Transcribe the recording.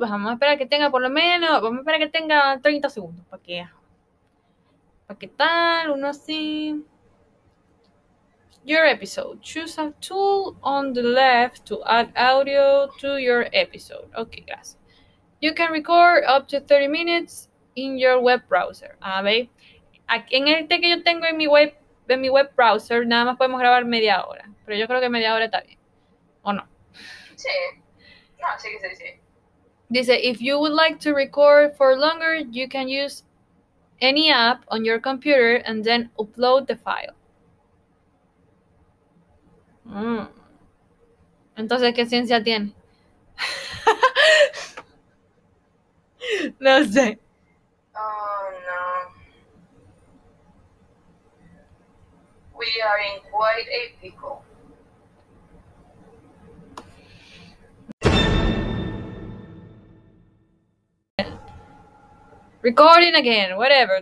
Vamos a esperar que tenga por lo menos. Vamos a esperar que tenga 30 segundos. Para que. Para que tal, uno así. Your episode. Choose a tool on the left to add audio to your episode. Ok, gracias. You can record up to 30 minutes in your web browser. A ver, en este que yo tengo en mi web, en mi web browser, nada más podemos grabar media hora. Pero yo creo que media hora está bien. ¿O no? Sí. Sí, sí, sí. Dice, if you would like to record for longer, you can use any app on your computer and then upload the file. Mm. Entonces, ¿qué ciencia tiene? no sé. Oh no. We are in quite a pickle. recording again, whatever.